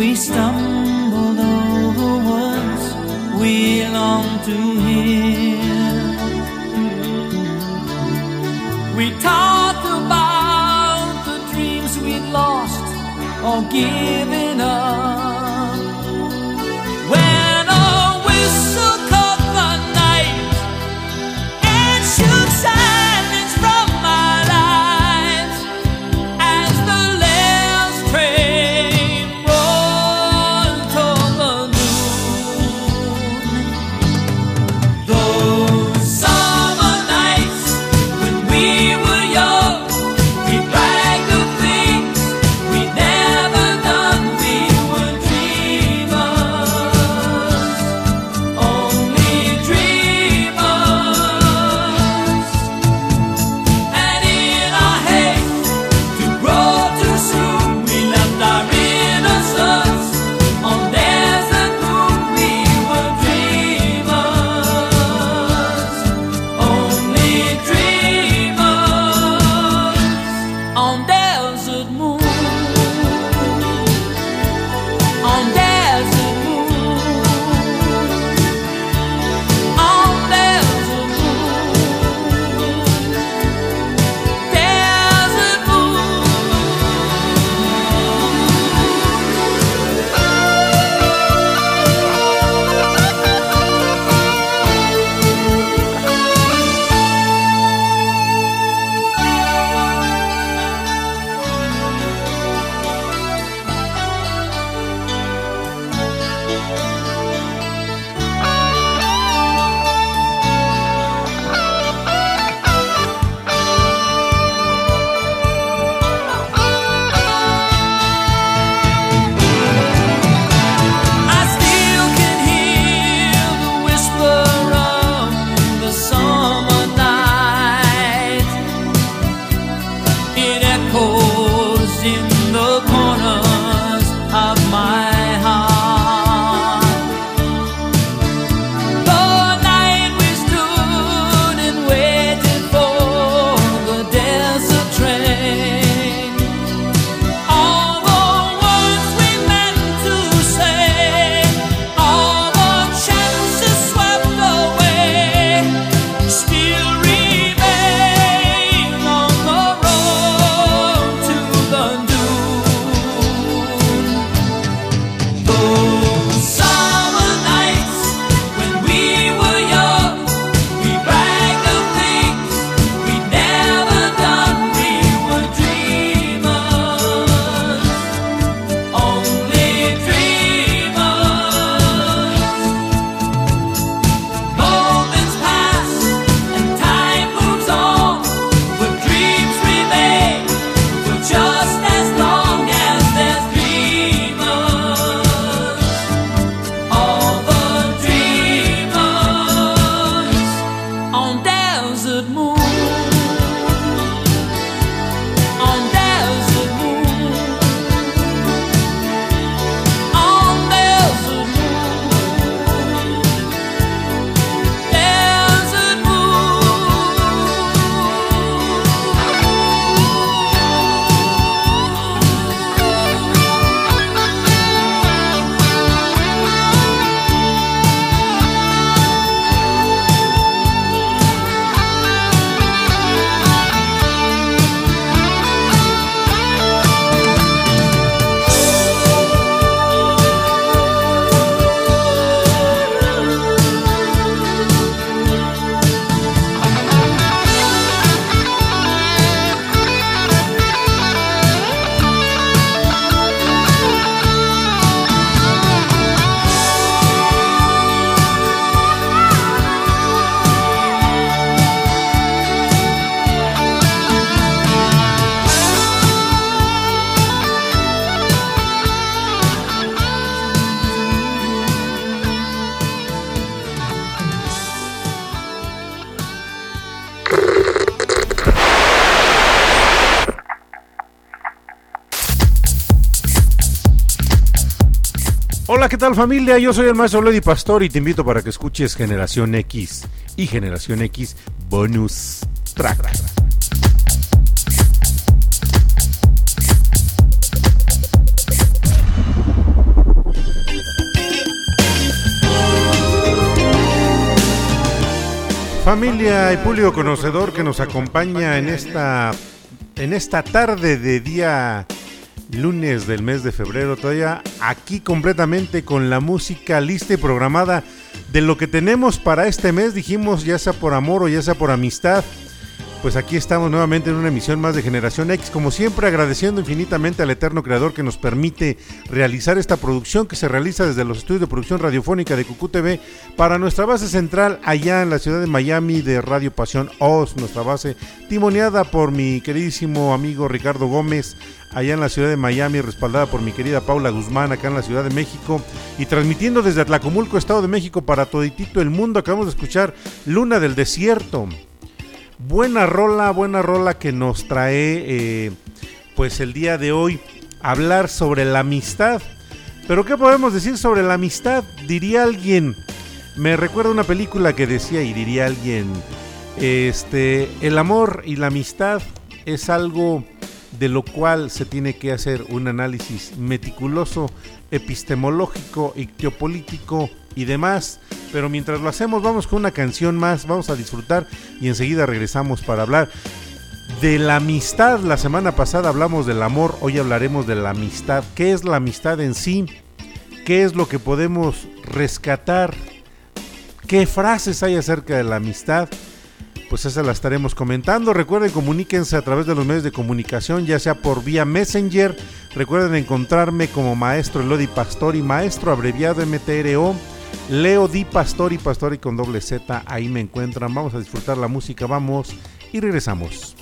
We stumbled over words we long to hear. We talked about the dreams we lost or given up. Hola, ¿qué tal familia? Yo soy el maestro Lady Pastor y te invito para que escuches Generación X y Generación X Bonus Track. Familia y público conocedor que nos acompaña en esta en esta tarde de día lunes del mes de febrero, todavía aquí completamente con la música lista y programada de lo que tenemos para este mes, dijimos ya sea por amor o ya sea por amistad. Pues aquí estamos nuevamente en una emisión más de Generación X, como siempre agradeciendo infinitamente al eterno creador que nos permite realizar esta producción que se realiza desde los estudios de producción radiofónica de Cucú TV para nuestra base central allá en la ciudad de Miami de Radio Pasión Oz, nuestra base timoneada por mi queridísimo amigo Ricardo Gómez allá en la ciudad de Miami, respaldada por mi querida Paula Guzmán acá en la Ciudad de México y transmitiendo desde Atlacomulco, Estado de México para toditito el mundo. Acabamos de escuchar Luna del Desierto Buena rola, buena rola que nos trae eh, pues el día de hoy hablar sobre la amistad. Pero ¿qué podemos decir sobre la amistad? Diría alguien, me recuerda una película que decía y diría alguien, este, el amor y la amistad es algo de lo cual se tiene que hacer un análisis meticuloso, epistemológico y geopolítico y demás. Pero mientras lo hacemos, vamos con una canción más, vamos a disfrutar y enseguida regresamos para hablar de la amistad. La semana pasada hablamos del amor, hoy hablaremos de la amistad. ¿Qué es la amistad en sí? ¿Qué es lo que podemos rescatar? ¿Qué frases hay acerca de la amistad? Pues esa la estaremos comentando. Recuerden, comuníquense a través de los medios de comunicación, ya sea por vía Messenger. Recuerden encontrarme como Maestro Elodi Pastori, Maestro abreviado MTRO Leo Di Pastori, Pastori con doble Z, ahí me encuentran. Vamos a disfrutar la música, vamos y regresamos.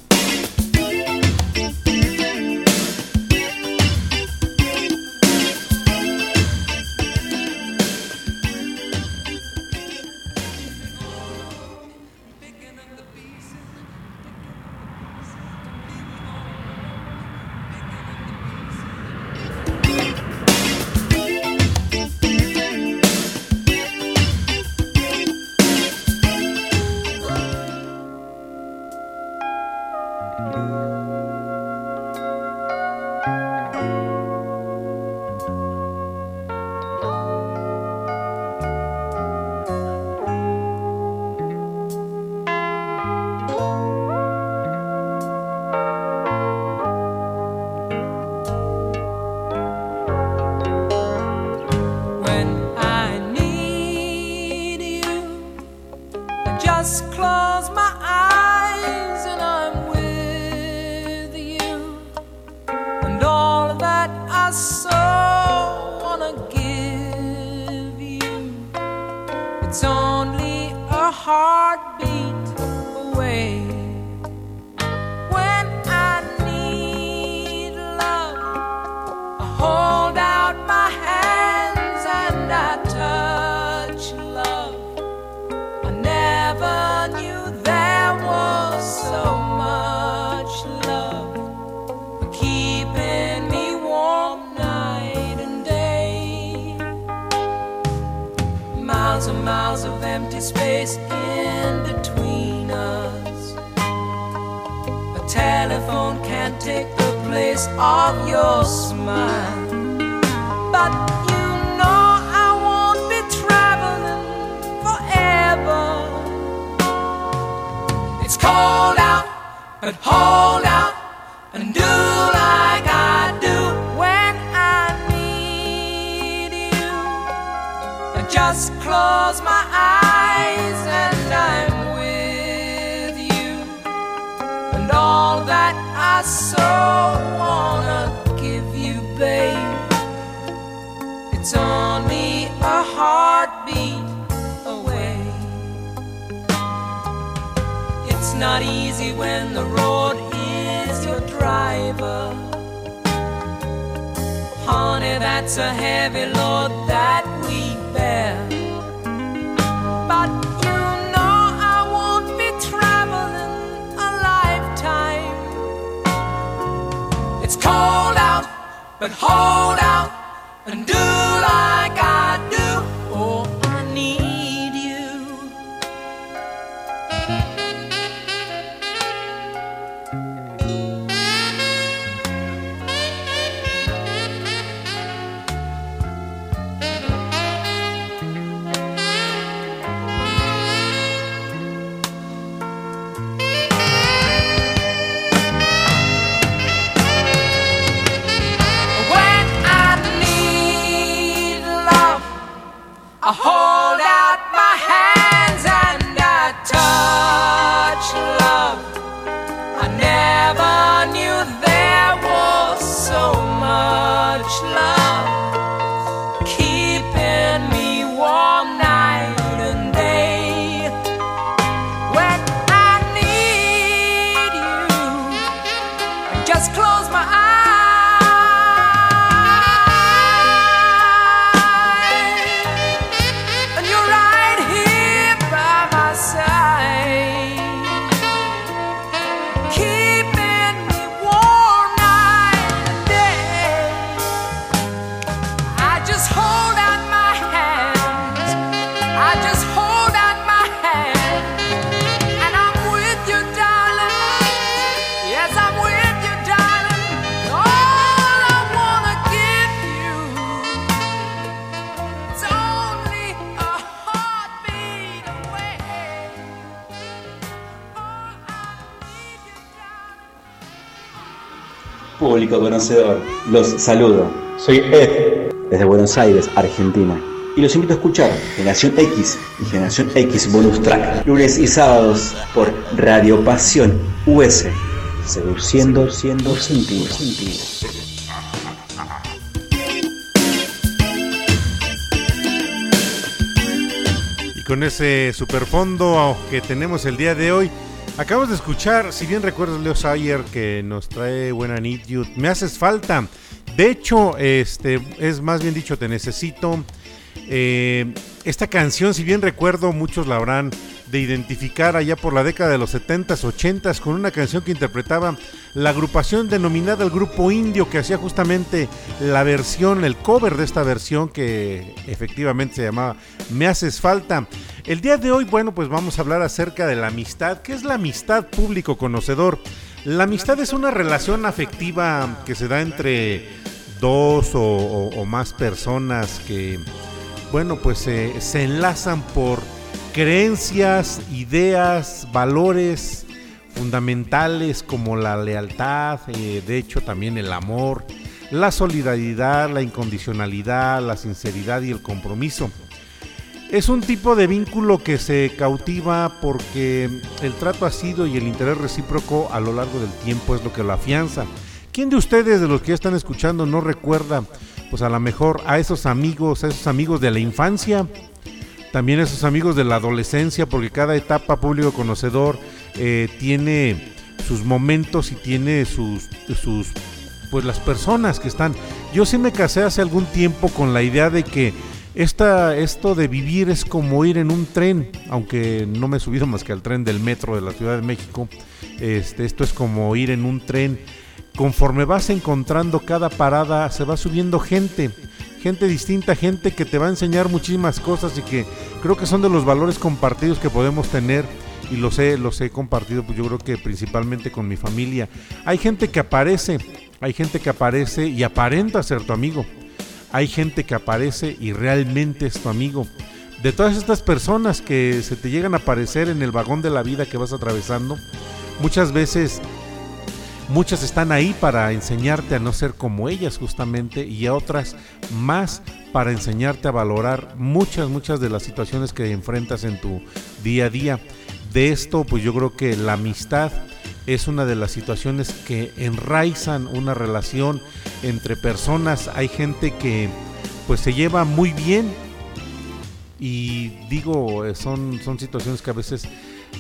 But hold out Conocedor, los saludo. Soy Ed, desde Buenos Aires, Argentina. Y los invito a escuchar Generación X y Generación X Bonus Track, lunes y sábados por Radio Pasión US, seduciendo siendo sentidos. Y con ese superfondo que tenemos el día de hoy, Acabamos de escuchar, si bien recuerdas Leo Sayer que nos trae buena Need me haces falta. De hecho, este es más bien dicho, te necesito. Eh, esta canción, si bien recuerdo, muchos la habrán de identificar allá por la década de los 70s, 80s, con una canción que interpretaba la agrupación denominada el Grupo Indio, que hacía justamente la versión, el cover de esta versión que efectivamente se llamaba Me Haces Falta. El día de hoy, bueno, pues vamos a hablar acerca de la amistad. ¿Qué es la amistad público conocedor? La amistad es una relación afectiva que se da entre dos o, más personas que, bueno, pues se enlazan por creencias, ideas, valores fundamentales como la lealtad, eh, de hecho también el amor, la solidaridad, la incondicionalidad, la sinceridad y el compromiso. Es un tipo de vínculo que se cautiva porque el trato ha sido y el interés recíproco a lo largo del tiempo es lo que lo afianza. ¿Quién de ustedes, de los que ya están escuchando, no recuerda, pues a lo mejor a esos amigos, a esos amigos de la infancia, también esos amigos de la adolescencia, porque cada etapa público conocedor eh, tiene sus momentos y tiene sus, sus, pues las personas que están. Yo sí me casé hace algún tiempo con la idea de que esta, esto de vivir es como ir en un tren, aunque no me he subido más que al tren del metro de la Ciudad de México. Este, esto es como ir en un tren. Conforme vas encontrando cada parada, se va subiendo gente gente distinta, gente que te va a enseñar muchísimas cosas y que creo que son de los valores compartidos que podemos tener y los he, los he compartido, pues yo creo que principalmente con mi familia. Hay gente que aparece, hay gente que aparece y aparenta ser tu amigo. Hay gente que aparece y realmente es tu amigo. De todas estas personas que se te llegan a aparecer en el vagón de la vida que vas atravesando, muchas veces Muchas están ahí para enseñarte a no ser como ellas justamente y a otras más para enseñarte a valorar muchas, muchas de las situaciones que enfrentas en tu día a día. De esto, pues yo creo que la amistad es una de las situaciones que enraizan una relación entre personas. Hay gente que pues se lleva muy bien y digo, son, son situaciones que a veces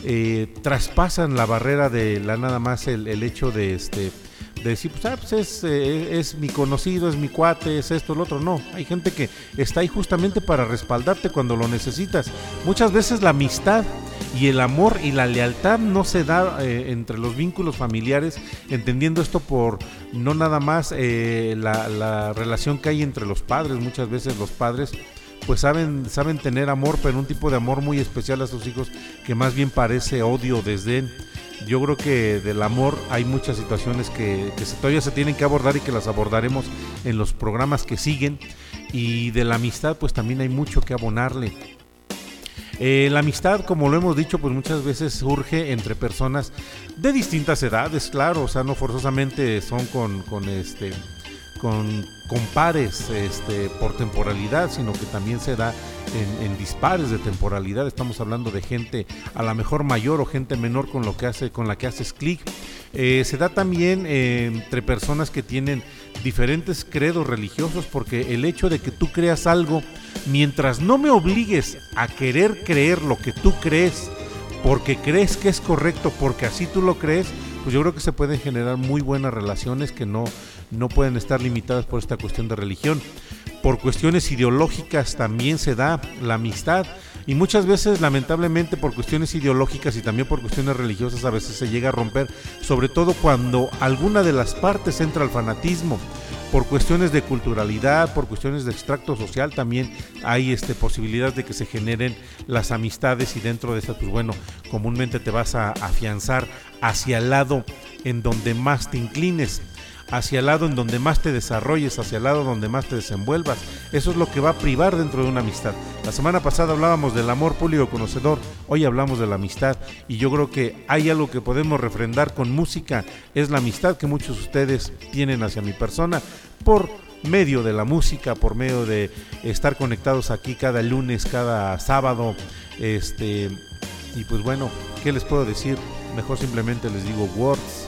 eh, traspasan la barrera de la nada más el, hecho de este de decir, pues, ah, pues es, eh, es, mi conocido, es mi cuate, es esto, el otro. No, hay gente que está ahí justamente para respaldarte cuando lo necesitas. Muchas veces la amistad y el amor y la lealtad no se da eh, entre los vínculos familiares, entendiendo esto por no nada más la relación que hay entre los padres. Muchas veces los padres pues saben, saben tener amor, pero un tipo de amor muy especial a sus hijos que más bien parece odio, desdén. Yo creo que del amor hay muchas situaciones que, todavía se tienen que abordar y que las abordaremos en los programas que siguen. Y de la amistad, pues también hay mucho que abonarle. Eh, la amistad, como lo hemos dicho, pues muchas veces surge entre personas de distintas edades, claro, o sea, no forzosamente son con, con este con, pares este, por temporalidad, sino que también se da en, dispares de temporalidad. Estamos hablando de gente a la mejor mayor o gente menor con, lo que hace, con la que haces clic. Eh, se da también eh, entre personas que tienen diferentes credos religiosos porque el hecho de que tú creas algo, mientras no me obligues a querer creer lo que tú crees, porque crees que es correcto, porque así tú lo crees, pues yo creo que se pueden generar muy buenas relaciones que no, no pueden estar limitadas por esta cuestión de religión. Por cuestiones ideológicas también se da la amistad y muchas veces lamentablemente por cuestiones ideológicas y también por cuestiones religiosas a veces se llega a romper, sobre todo cuando alguna de las partes entra al fanatismo. Por cuestiones de culturalidad, por cuestiones de extracto social también hay este, posibilidad de que se generen las amistades y dentro de estas, pues bueno, comúnmente te vas a afianzar hacia el lado en donde más te inclines. Hacia el lado en donde más te desarrolles, hacia el lado donde más te desenvuelvas. Eso es lo que va a privar dentro de una amistad. La semana pasada hablábamos del amor público conocedor, hoy hablamos de la amistad y yo creo que hay algo que podemos refrendar con música, es la amistad que muchos de ustedes tienen hacia mi persona por medio de la música, por medio de estar conectados aquí cada lunes, cada sábado, este y pues bueno, ¿qué les puedo decir? Mejor simplemente les digo words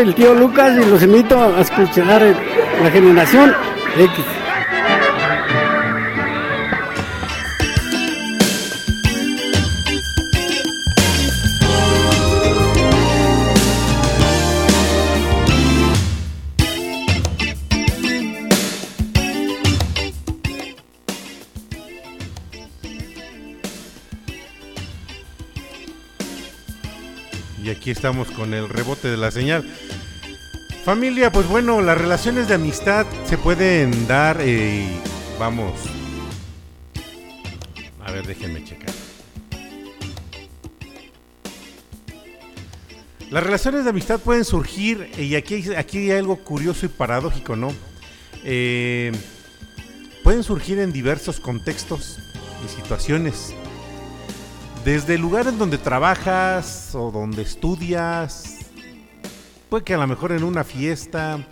el tío Lucas y los invito a escuchar la generación X. Y aquí estamos con el rebote de la señal. Familia, pues bueno, las relaciones de amistad se pueden dar, eh, vamos. A ver, déjenme checar. Las relaciones de amistad pueden surgir, y aquí, aquí hay algo curioso y paradójico, ¿no? Eh, pueden surgir en diversos contextos y situaciones. Desde el lugar en donde trabajas o donde estudias, puede que a lo mejor en una fiesta,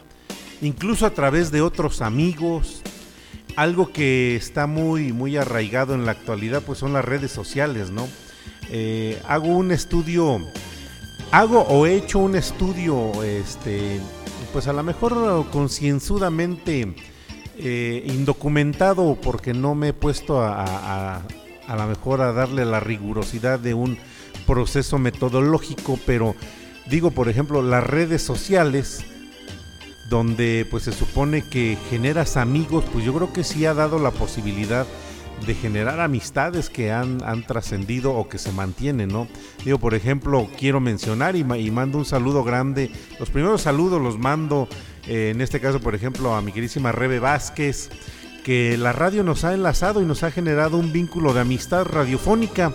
incluso a través de otros amigos. Algo que está muy, muy arraigado en la actualidad, pues son las redes sociales, ¿no? Eh, hago un estudio, hago o he hecho un estudio, este, pues a lo mejor concienzudamente eh, indocumentado porque no me he puesto a, a, a lo mejor a darle la rigurosidad de un proceso metodológico, pero digo, por ejemplo, las redes sociales, donde pues se supone que generas amigos, pues yo creo que sí ha dado la posibilidad de generar amistades que han, han trascendido o que se mantienen, ¿no? Digo, por ejemplo, quiero mencionar y, mando un saludo grande. Los primeros saludos los mando, eh, en este caso, por ejemplo, a mi queridísima Rebe Vázquez, que la radio nos ha enlazado y nos ha generado un vínculo de amistad radiofónica,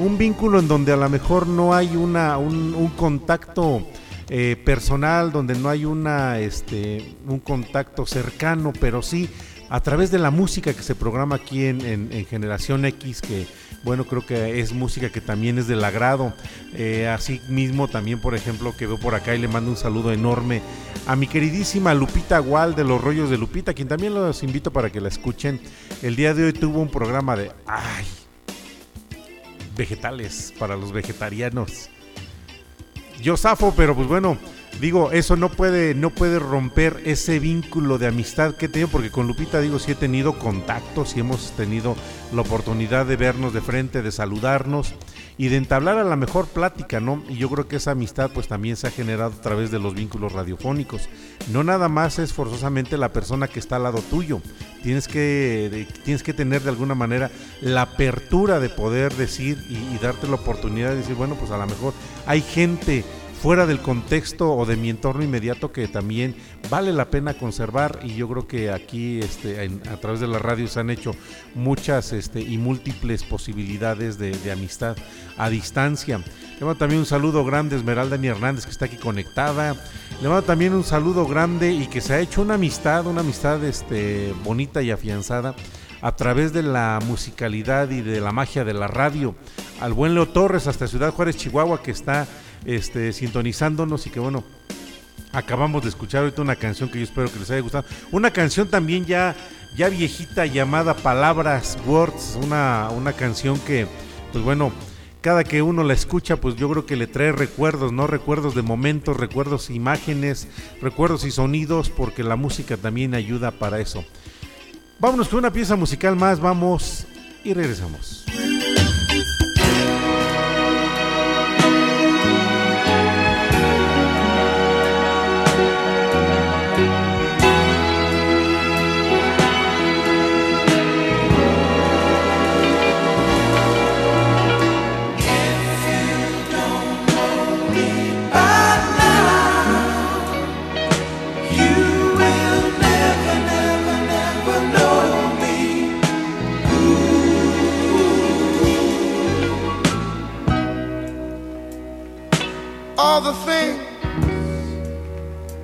un vínculo en donde a lo mejor no hay una, un, contacto eh, personal, donde no hay una, este, un contacto cercano, pero sí a través de la música que se programa aquí en Generación X, que bueno, creo que es música que también es del agrado. Eh, así mismo también, por ejemplo, que veo por acá y le mando un saludo enorme a mi queridísima Lupita Gual de los Rollos de Lupita, quien también los invito para que la escuchen. El día de hoy tuvo un programa de, ay, vegetales para los vegetarianos. Yo zafo, pero pues bueno, digo, eso no puede, no puede romper ese vínculo de amistad que he tenido, porque con Lupita, digo, sí he tenido contactos, sí hemos tenido la oportunidad de vernos de frente, de saludarnos y de entablar a la mejor plática, ¿no? Y yo creo que esa amistad pues también se ha generado a través de los vínculos radiofónicos. No nada más es forzosamente la persona que está al lado tuyo. Tienes que, de, tienes que tener de alguna manera la apertura de poder decir y, y darte la oportunidad de decir, bueno, pues a lo mejor hay gente fuera del contexto o de mi entorno inmediato que también vale la pena conservar y yo creo que aquí este, en, a través de la radio se han hecho muchas este, y múltiples posibilidades de, amistad a distancia. Le mando también un saludo grande a Esmeralda Ni Hernández que está aquí conectada. Le mando también un saludo grande y que se ha hecho una amistad, una amistad este, bonita y afianzada a través de la musicalidad y de la magia de la radio. Al buen Leo Torres hasta Ciudad Juárez, Chihuahua, que está este, sintonizándonos y que bueno, acabamos de escuchar ahorita una canción que yo espero que les haya gustado. Una canción también ya, ya viejita llamada Palabras, Words, una, una canción que, pues bueno, cada que uno la escucha, pues yo creo que le trae recuerdos, ¿no? Recuerdos de momentos, recuerdos, imágenes, recuerdos y sonidos, porque la música también ayuda para eso. Vámonos con una pieza musical más, vamos y regresamos.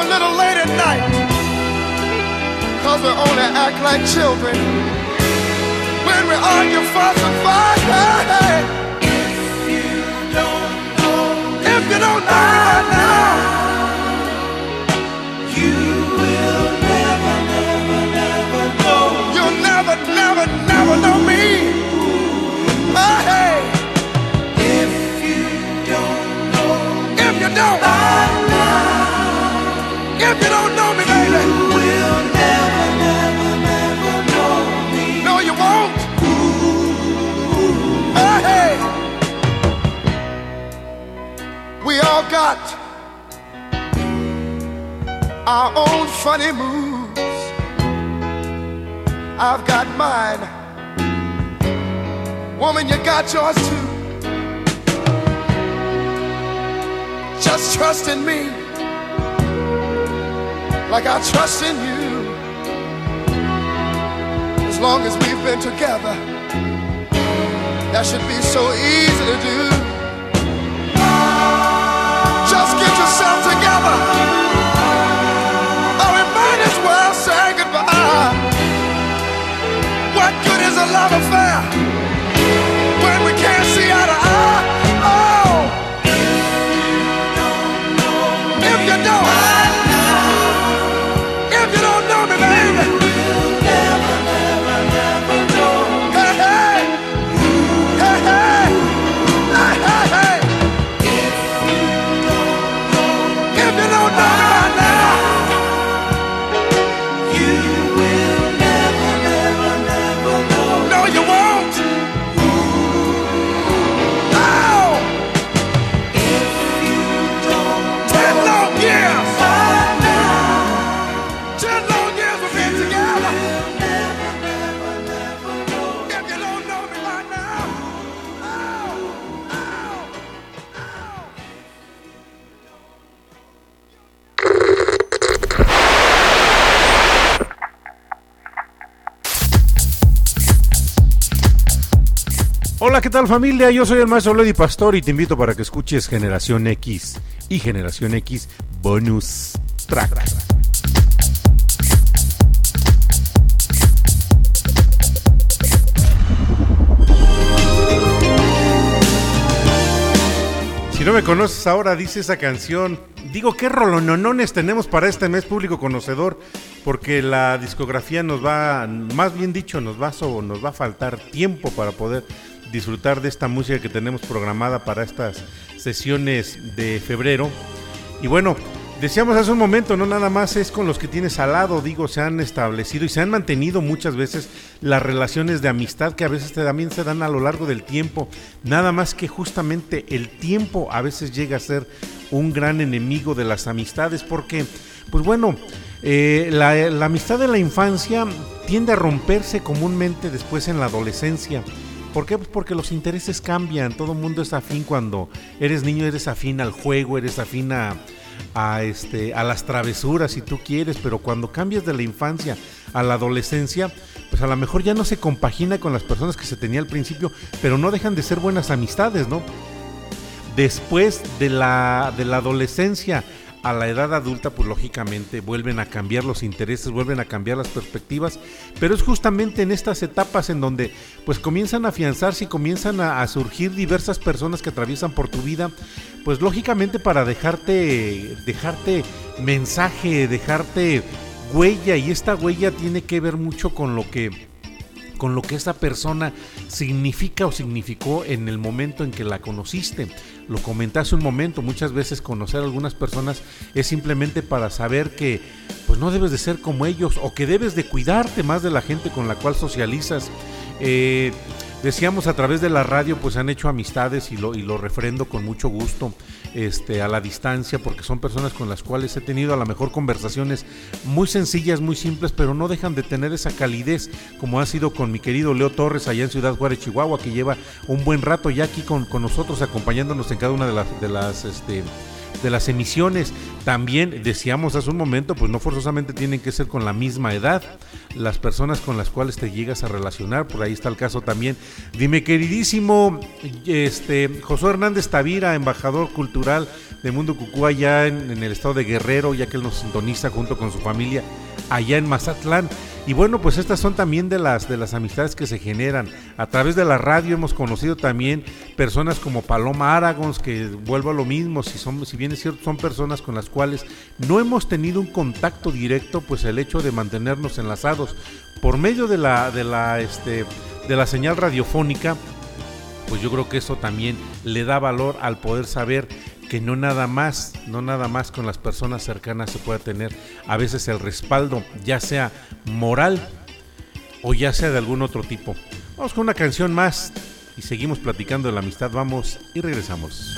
A little late at night. Cause we only act like children. When we argue, fuss and fight If you don't know If you don't know now You will never, never, never know You'll never, never, never know me. Hey. If you don't know If you don't know if you don't know me, baby, you will never, never, never know me. No, you won't. Ooh. Hey, we all got our own funny moves. I've got mine. Woman, you got yours too. Just trust in me like I trust in you. As long as we've been together, that should be so easy to do. Just get yourself together. Or we might as well say goodbye. What good is a love affair familia? Yo soy el maestro Lady Pastor y te invito para que escuches Generación X y Generación X Bonus Track. Si no me conoces ahora, dice esa canción. Digo, ¿qué rolononones tenemos para este mes público conocedor? Porque la discografía nos va, más bien dicho, nos va, so- nos va a faltar tiempo para poder disfrutar de esta música que tenemos programada para estas sesiones de febrero. Y bueno, decíamos hace un momento, no nada más es con los que tienes al lado, digo, se han establecido y se han mantenido muchas veces las relaciones de amistad que a veces también se dan a lo largo del tiempo. Nada más que justamente el tiempo a veces llega a ser un gran enemigo de las amistades porque, pues bueno, eh, la amistad de la infancia tiende a romperse comúnmente después en la adolescencia. ¿Por qué? Pues porque los intereses cambian. Todo el mundo es afín cuando eres niño, eres afín al juego, eres afín a, a, este, a las travesuras si tú quieres, pero cuando cambias de la infancia a la adolescencia, pues a lo mejor ya no se compagina con las personas que se tenía al principio, pero no dejan de ser buenas amistades, ¿no? Después de la, de la adolescencia a la edad adulta, pues lógicamente vuelven a cambiar los intereses, vuelven a cambiar las perspectivas, pero es justamente en estas etapas en donde pues comienzan a afianzarse y comienzan a, a surgir diversas personas que atraviesan por tu vida, pues lógicamente para dejarte, dejarte mensaje, dejarte huella, y esta huella tiene que ver mucho con lo que con lo que esa persona significa o significó en el momento en que la conociste. Lo comenté hace un momento, muchas veces conocer a algunas personas es simplemente para saber que pues no debes de ser como ellos o que debes de cuidarte más de la gente con la cual socializas. Eh, decíamos a través de la radio pues han hecho amistades y lo, refrendo con mucho gusto este, a la distancia porque son personas con las cuales he tenido a lo mejor conversaciones muy sencillas, muy simples, pero no dejan de tener esa calidez como ha sido con mi querido Leo Torres allá en Ciudad Juárez, Chihuahua, que lleva un buen rato ya aquí con, nosotros acompañándonos en cada una de las, de las este, de las emisiones. También decíamos hace un momento, pues no forzosamente tienen que ser con la misma edad las personas con las cuales te llegas a relacionar. Por ahí está el caso también de mi queridísimo este, Josué Hernández Tavira, embajador cultural de Mundo Cucú allá en, en el estado de Guerrero, ya que él nos sintoniza junto con su familia allá en Mazatlán. Y bueno, pues estas son también de las de las amistades que se generan. A través de la radio hemos conocido también personas como Paloma Aragons, que vuelvo a lo mismo, si son, si bien es cierto, son personas con las cuales no hemos tenido un contacto directo, pues el hecho de mantenernos enlazados por medio de la, de la, este, de la señal radiofónica, pues yo creo que eso también le da valor al poder saber que no nada más, no nada más con las personas cercanas se puede tener a veces el respaldo, ya sea moral o ya sea de algún otro tipo. Vamos con una canción más y seguimos platicando de la amistad, vamos y regresamos.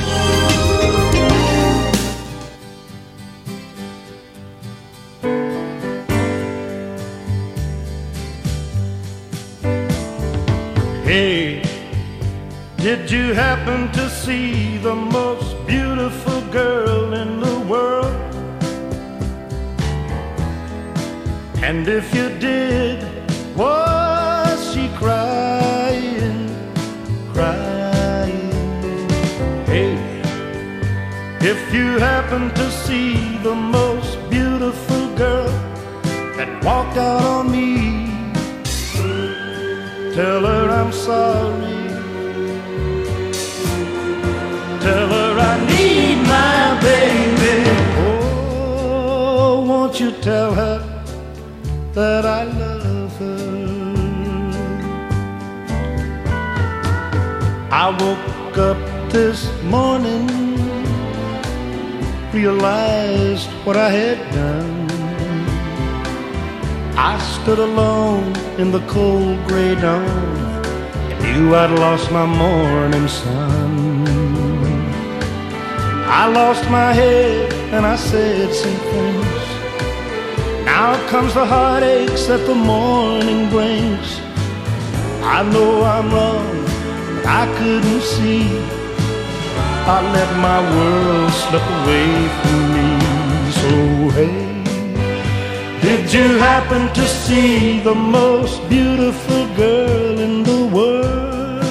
Hey, did you happen to see the beautiful girl in the world? And if you did, was she crying, crying? Hey, if you happen to see the most beautiful girl that walked out on me, tell her I'm sorry. Tell her I need my baby. Oh, won't you tell her that I love her? I woke up this morning, realized what I had done. I stood alone in the cold gray dawn and knew I'd lost my morning sun. I lost my head and I said some things. Now comes the heartaches that the morning brings. I know I'm wrong, but I couldn't see. I let my world slip away from me. So hey, did you happen to see the most beautiful girl in the world?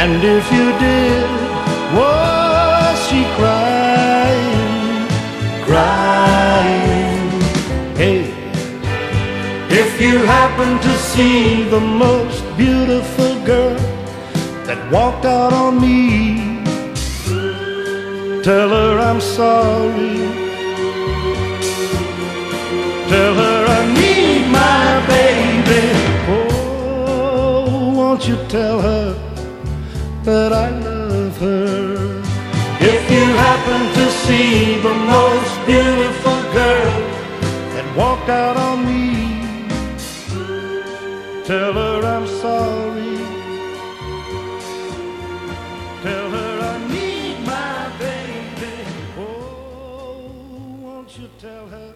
And if you did, was she crying, crying? Hey, if you happen to see the most beautiful girl that walked out on me, tell her I'm sorry. Tell her I need my baby. Oh, won't you tell her that I her? If you happen to see the most beautiful girl that walked out on me, tell her I'm sorry. Tell her I need my baby. Oh, won't you tell her?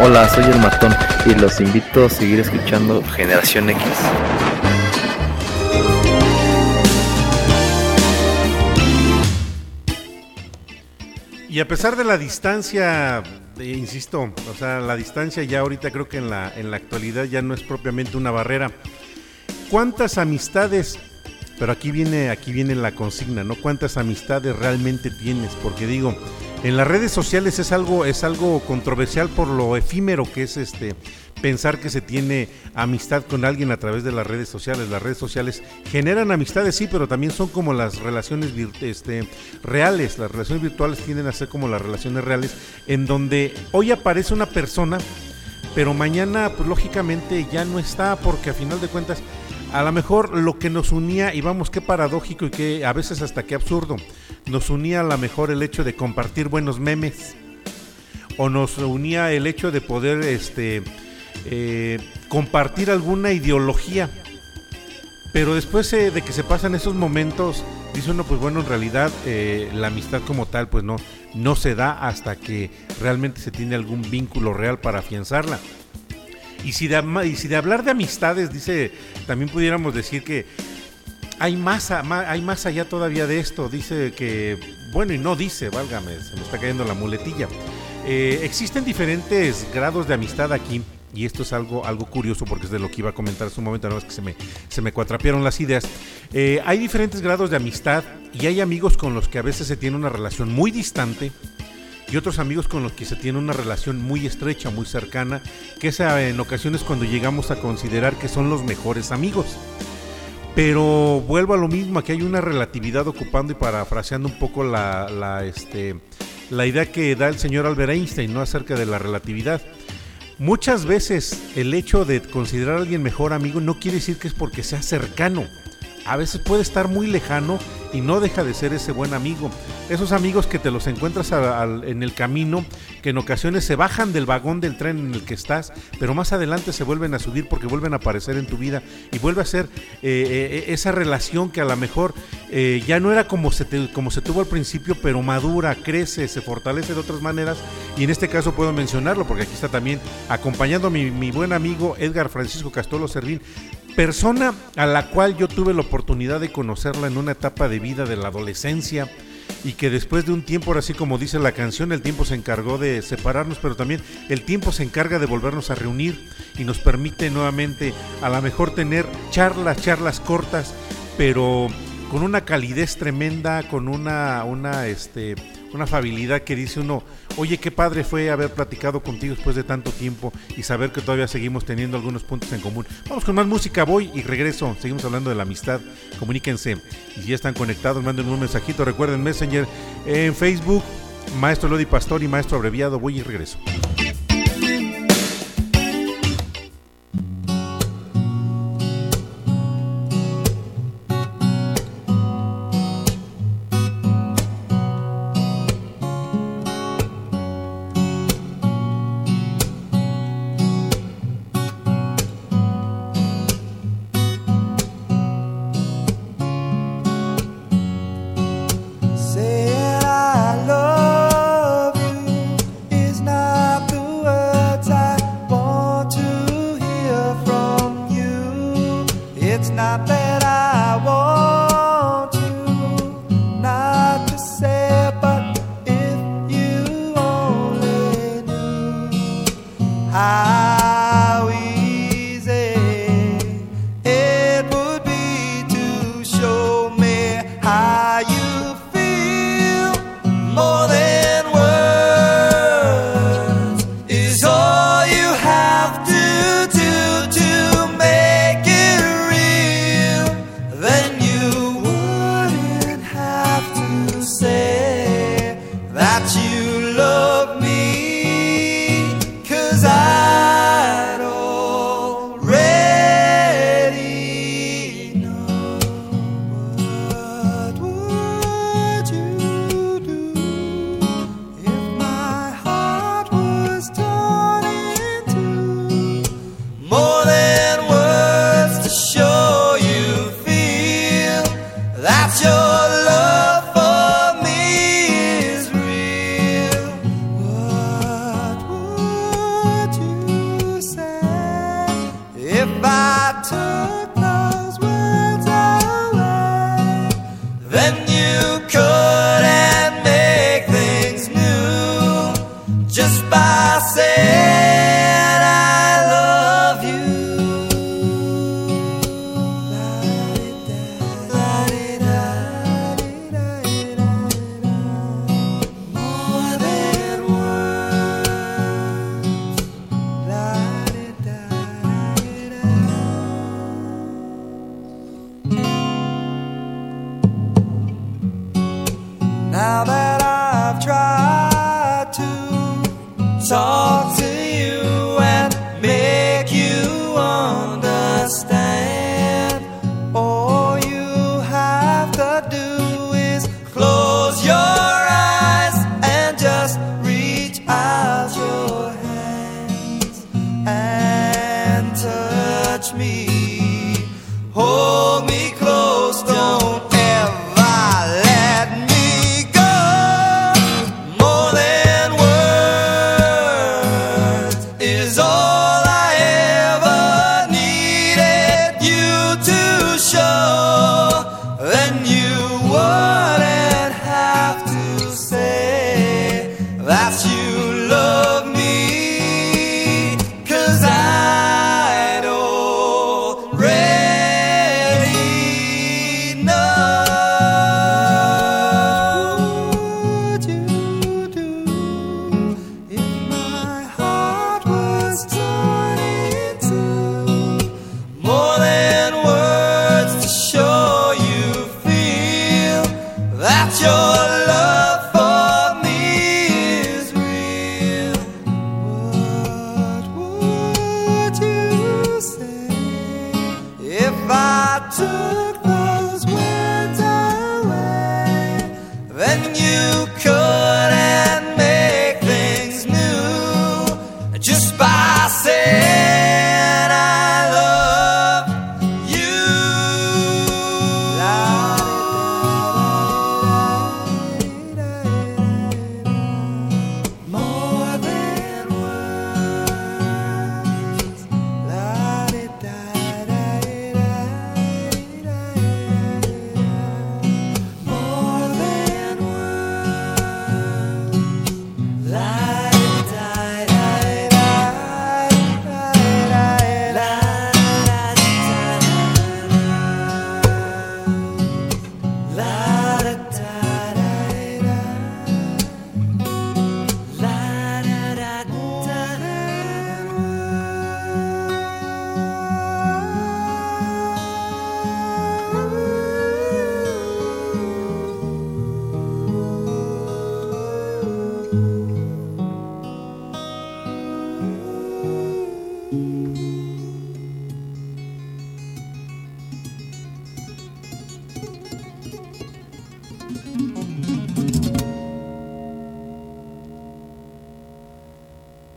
Hola, soy el matón y los invito a seguir escuchando Generación X. Y a pesar de la distancia, eh, insisto, o sea, la distancia ya ahorita creo que en la, en la actualidad ya no es propiamente una barrera. ¿Cuántas amistades, pero aquí viene, aquí viene la consigna, ¿no? ¿Cuántas amistades realmente tienes? Porque digo, en las redes sociales es algo, es algo controversial por lo efímero que es este pensar que se tiene amistad con alguien a través de las redes sociales. Las redes sociales generan amistades, sí, pero también son como las relaciones este, reales. Las relaciones virtuales tienden a ser como las relaciones reales, en donde hoy aparece una persona, pero mañana, pues lógicamente ya no está, porque a final de cuentas, a lo mejor lo que nos unía, y vamos, qué paradójico y qué a veces hasta qué absurdo, nos unía a lo mejor el hecho de compartir buenos memes o nos unía el hecho de poder este eh, compartir alguna ideología. Pero después eh, de que se pasan esos momentos dice uno pues bueno en realidad eh, la amistad como tal pues no no se da hasta que realmente se tiene algún vínculo real para afianzarla y si de, y si de hablar de amistades dice también pudiéramos decir que hay más, hay más allá todavía de esto. Dice que, bueno, y no dice, válgame, se me está cayendo la muletilla. Eh, existen diferentes grados de amistad aquí. Y esto es algo, algo curioso porque es de lo que iba a comentar hace un momento, no es que se me, se me cuatrapearon las ideas. Eh, hay diferentes grados de amistad y hay amigos con los que a veces se tiene una relación muy distante y otros amigos con los que se tiene una relación muy estrecha, muy cercana, que es en ocasiones cuando llegamos a considerar que son los mejores amigos. Pero vuelvo a lo mismo, aquí hay una relatividad ocupando y parafraseando un poco la, la, este, la idea que da el señor Albert Einstein ¿no? acerca de la relatividad. Muchas veces el hecho de considerar a alguien mejor amigo no quiere decir que es porque sea cercano. A veces puede estar muy lejano y no deja de ser ese buen amigo. Esos amigos que te los encuentras en el camino, que en ocasiones se bajan del vagón del tren en el que estás, pero más adelante se vuelven a subir porque vuelven a aparecer en tu vida y vuelve a ser eh, eh, esa relación que a lo mejor eh, ya no era como se, como se tuvo al principio, pero madura, crece, se fortalece de otras maneras. Y en este caso puedo mencionarlo porque aquí está también acompañando a mi, mi buen amigo Edgar Francisco Castolo Servín, persona a la cual yo tuve la oportunidad de conocerla en una etapa de vida de la adolescencia y que después de un tiempo, ahora sí como dice la canción, el tiempo se encargó de separarnos, pero también el tiempo se encarga de volvernos a reunir y nos permite nuevamente a lo mejor tener charlas, charlas cortas, pero con una calidez tremenda, con una, una, este, una afabilidad que dice uno, oye, qué padre fue haber platicado contigo después de tanto tiempo y saber que todavía seguimos teniendo algunos puntos en común. Vamos con más música, voy y regreso. Seguimos hablando de la amistad. Comuníquense. Y si ya están conectados, manden un mensajito. Recuerden Messenger en Facebook, Maestro Lodi Pastor y Maestro Abreviado. Voy y regreso.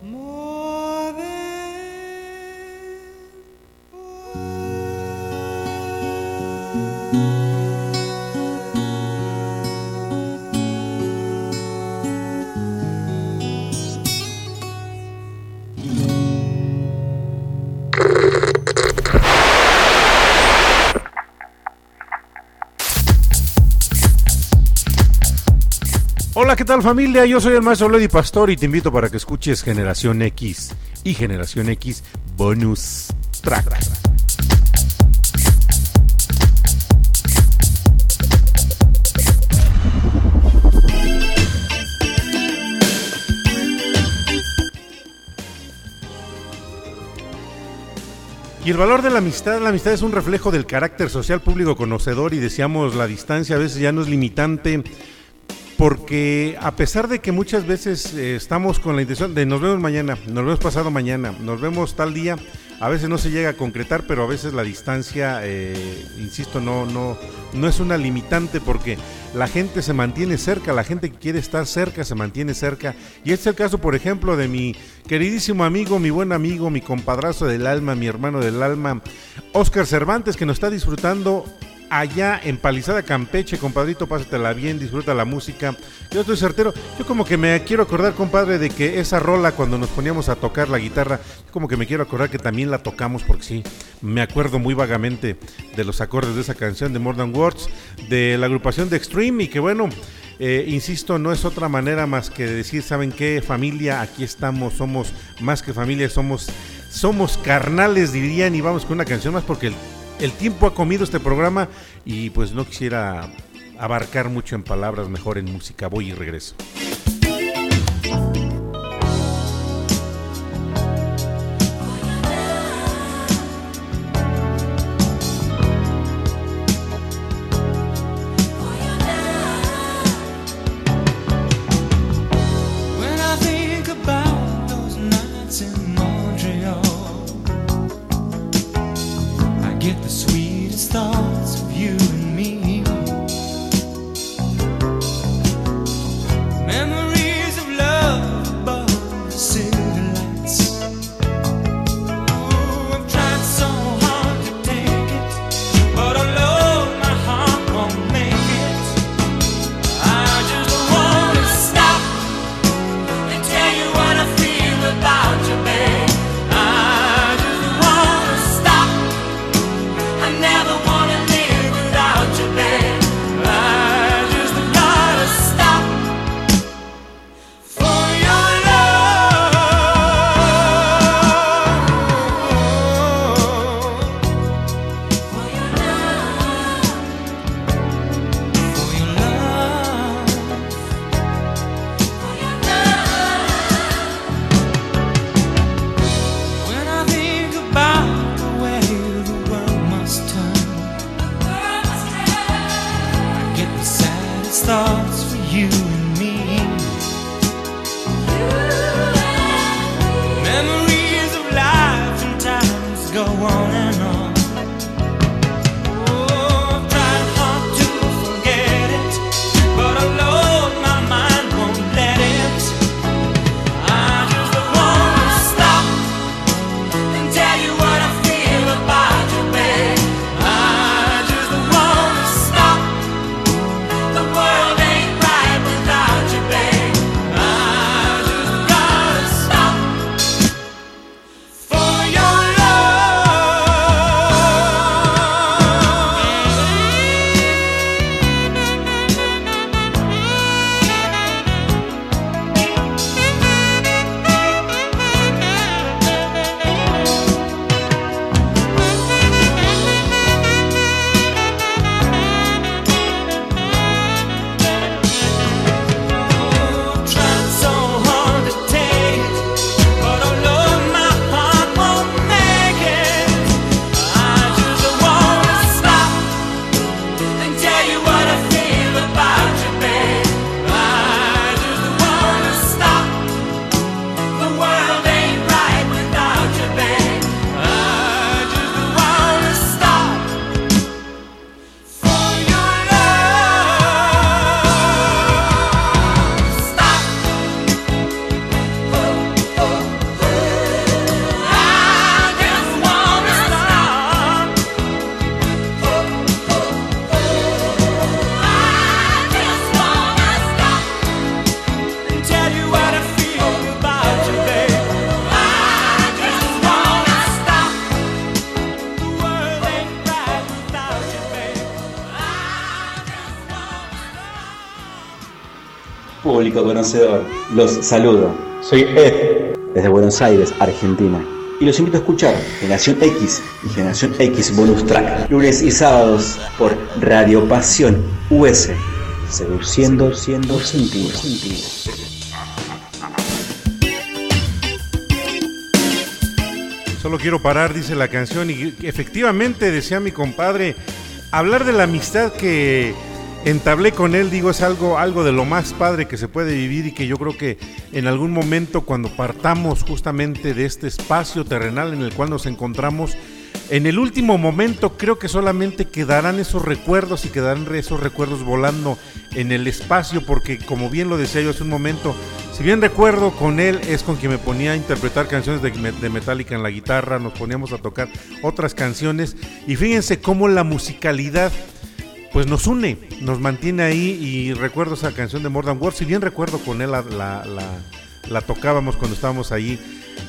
Muito tal familia? Yo soy el maestro Lady Pastor y te invito para que escuches Generación X y Generación X Bonus Track. Y el valor de la amistad, la amistad es un reflejo del carácter social público conocedor y decíamos la distancia a veces ya no es limitante porque a pesar de que muchas veces eh, estamos con la intención de nos vemos mañana, nos vemos pasado mañana, nos vemos tal día, a veces no se llega a concretar, pero a veces la distancia, eh, insisto, no, no, no es una limitante porque la gente se mantiene cerca, la gente que quiere estar cerca se mantiene cerca. Y este es el caso, por ejemplo, de mi queridísimo amigo, mi buen amigo, mi compadrazo del alma, mi hermano del alma, Oscar Cervantes, que nos está disfrutando allá en Palizada Campeche, compadrito, pásatela bien, disfruta la música. Yo estoy certero, yo como que me quiero acordar, compadre, de que esa rola cuando nos poníamos a tocar la guitarra, como que me quiero acordar que también la tocamos porque sí, me acuerdo muy vagamente de los acordes de esa canción de More Than Words, de la agrupación de Extreme y que bueno, eh, insisto, no es otra manera más que decir, ¿saben qué? Familia, aquí estamos, somos más que familia, somos, somos carnales, dirían, y vamos con una canción más porque el el tiempo ha comido este programa y pues no quisiera abarcar mucho en palabras, mejor en música. Voy y regreso. Conocedor, los saludo. Soy Ed, desde Buenos Aires, Argentina. Y los invito a escuchar Generación X y Generación X Bonus Track, lunes y sábados por Radio Pasión US, seduciendo siendo sentidos. Solo quiero parar, dice la canción, y efectivamente, decía mi compadre, hablar de la amistad que entablé con él, digo, es algo, algo de lo más padre que se puede vivir y que yo creo que en algún momento cuando partamos justamente de este espacio terrenal en el cual nos encontramos, en el último momento creo que solamente quedarán esos recuerdos y quedarán esos recuerdos volando en el espacio porque como bien lo decía yo hace un momento, si bien recuerdo con él es con quien me ponía a interpretar canciones de, de Metallica en la guitarra, nos poníamos a tocar otras canciones y fíjense cómo la musicalidad pues nos une, nos mantiene ahí y recuerdo esa canción de More Than Words, si bien recuerdo con él la, la, la, la tocábamos cuando estábamos ahí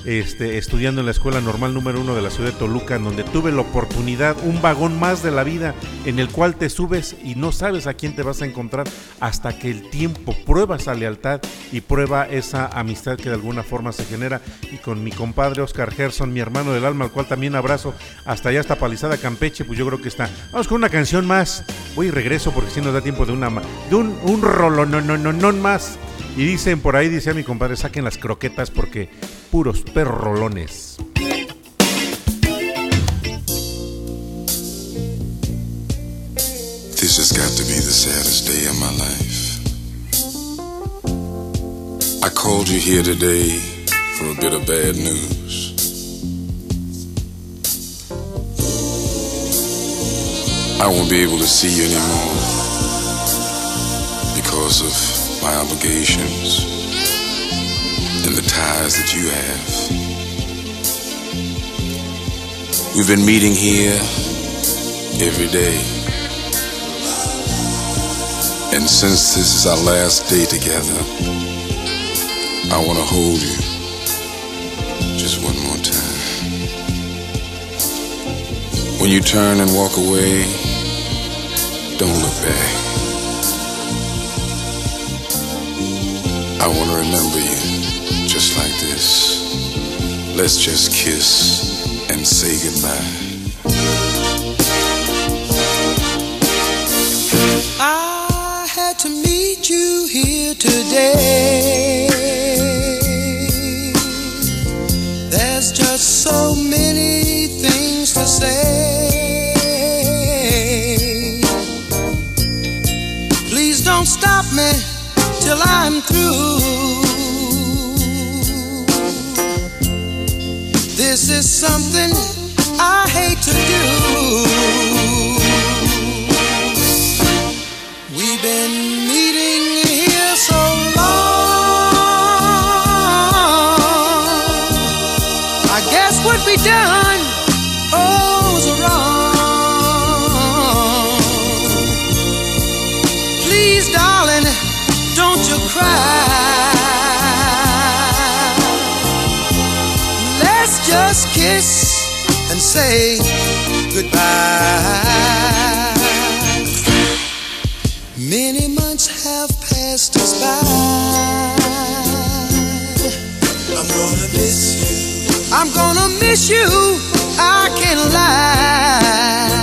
este, estudiando en la escuela normal número uno de la ciudad de Toluca, en donde tuve la oportunidad, un vagón más de la vida, en el cual te subes y no sabes a quién te vas a encontrar hasta que el tiempo prueba esa lealtad y prueba esa amistad que de alguna forma se genera. Y con mi compadre Oscar Gerson, mi hermano del alma, al cual también abrazo hasta allá, hasta Palizada Campeche, pues yo creo que está. Vamos con una canción más. Voy y regreso porque si nos da tiempo de una de un, un rolo, no, no, no, no más. Y dicen por ahí, dice a mi compadre, saquen las croquetas porque puros perrolones. This has got to be the saddest day of my life. I called you here today for a bit of bad news. I won't be able to see you anymore because of my obligations and the ties that you have. We've been meeting here every day. And since this is our last day together, I want to hold you just one more time. When you turn and walk away, don't look back. I want to remember you like this. Let's just kiss and say goodbye. I had to meet you here today. There's just so many things to say. Please don't stop me till I'm through. Something I hate to do. Say goodbye. Many months have passed us by. I'm gonna miss you. I'm gonna miss you. I can't lie.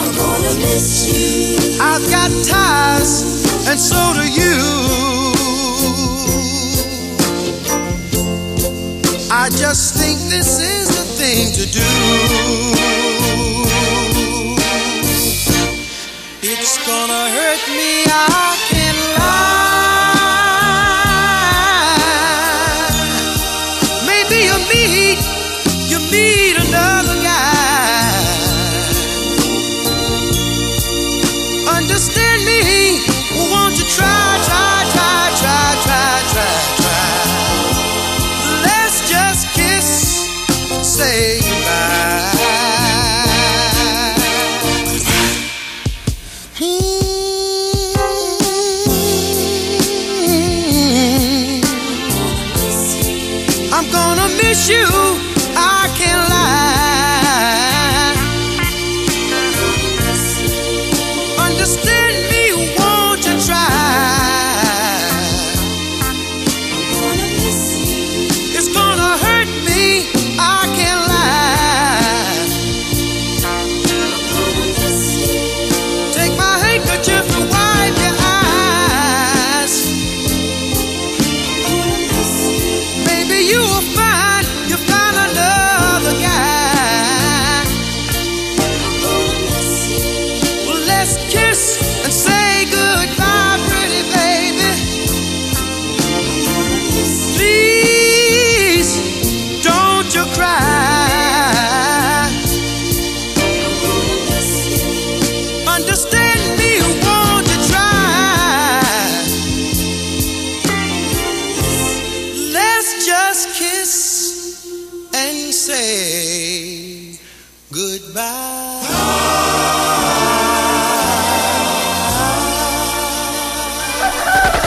I'm gonna miss you. I've got ties, and so do you. I just think this is to do. It's gonna hurt me, I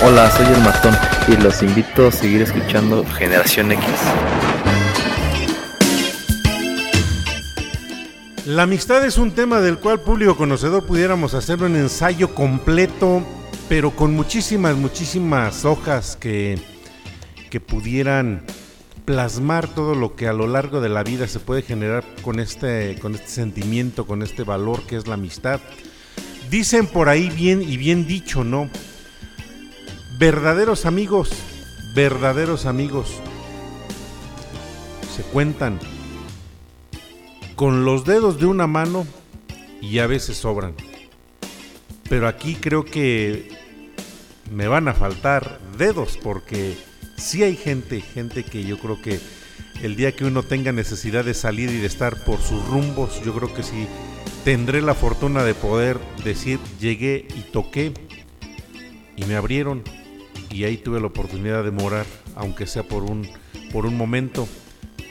Hola, soy el matón y los invito a seguir escuchando Generación X. La amistad es un tema del cual público conocedor pudiéramos hacer un ensayo completo, pero con muchísimas, muchísimas hojas que, que pudieran plasmar todo lo que a lo largo de la vida se puede generar con este, con este sentimiento, con este valor que es la amistad. Dicen por ahí bien y bien dicho, ¿no? Verdaderos amigos, verdaderos amigos se cuentan con los dedos de una mano y a veces sobran. Pero aquí creo que me van a faltar dedos porque sí hay gente, gente que yo creo que el día que uno tenga necesidad de salir y de estar por sus rumbos, yo creo que sí tendré la fortuna de poder decir llegué y toqué y me abrieron y ahí tuve la oportunidad de morar, aunque sea por un por un momento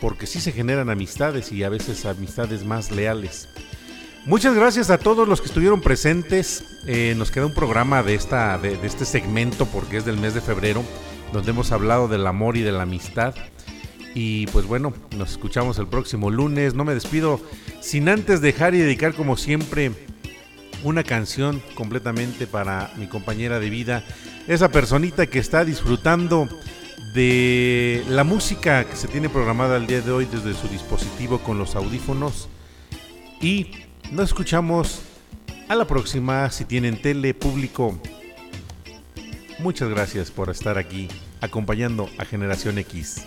porque sí se generan amistades y a veces amistades más leales. Muchas gracias a todos los que estuvieron presentes. Eh, nos queda un programa de, esta, de, de este segmento porque es del mes de febrero, donde hemos hablado del amor y de la amistad. Y pues bueno, nos escuchamos el próximo lunes. No me despido sin antes dejar y dedicar como siempre una canción completamente para mi compañera de vida, esa personita que está disfrutando de la música que se tiene programada el día de hoy desde su dispositivo con los audífonos. Y nos escuchamos a la próxima si tienen tele público. Muchas gracias por estar aquí acompañando a Generación X.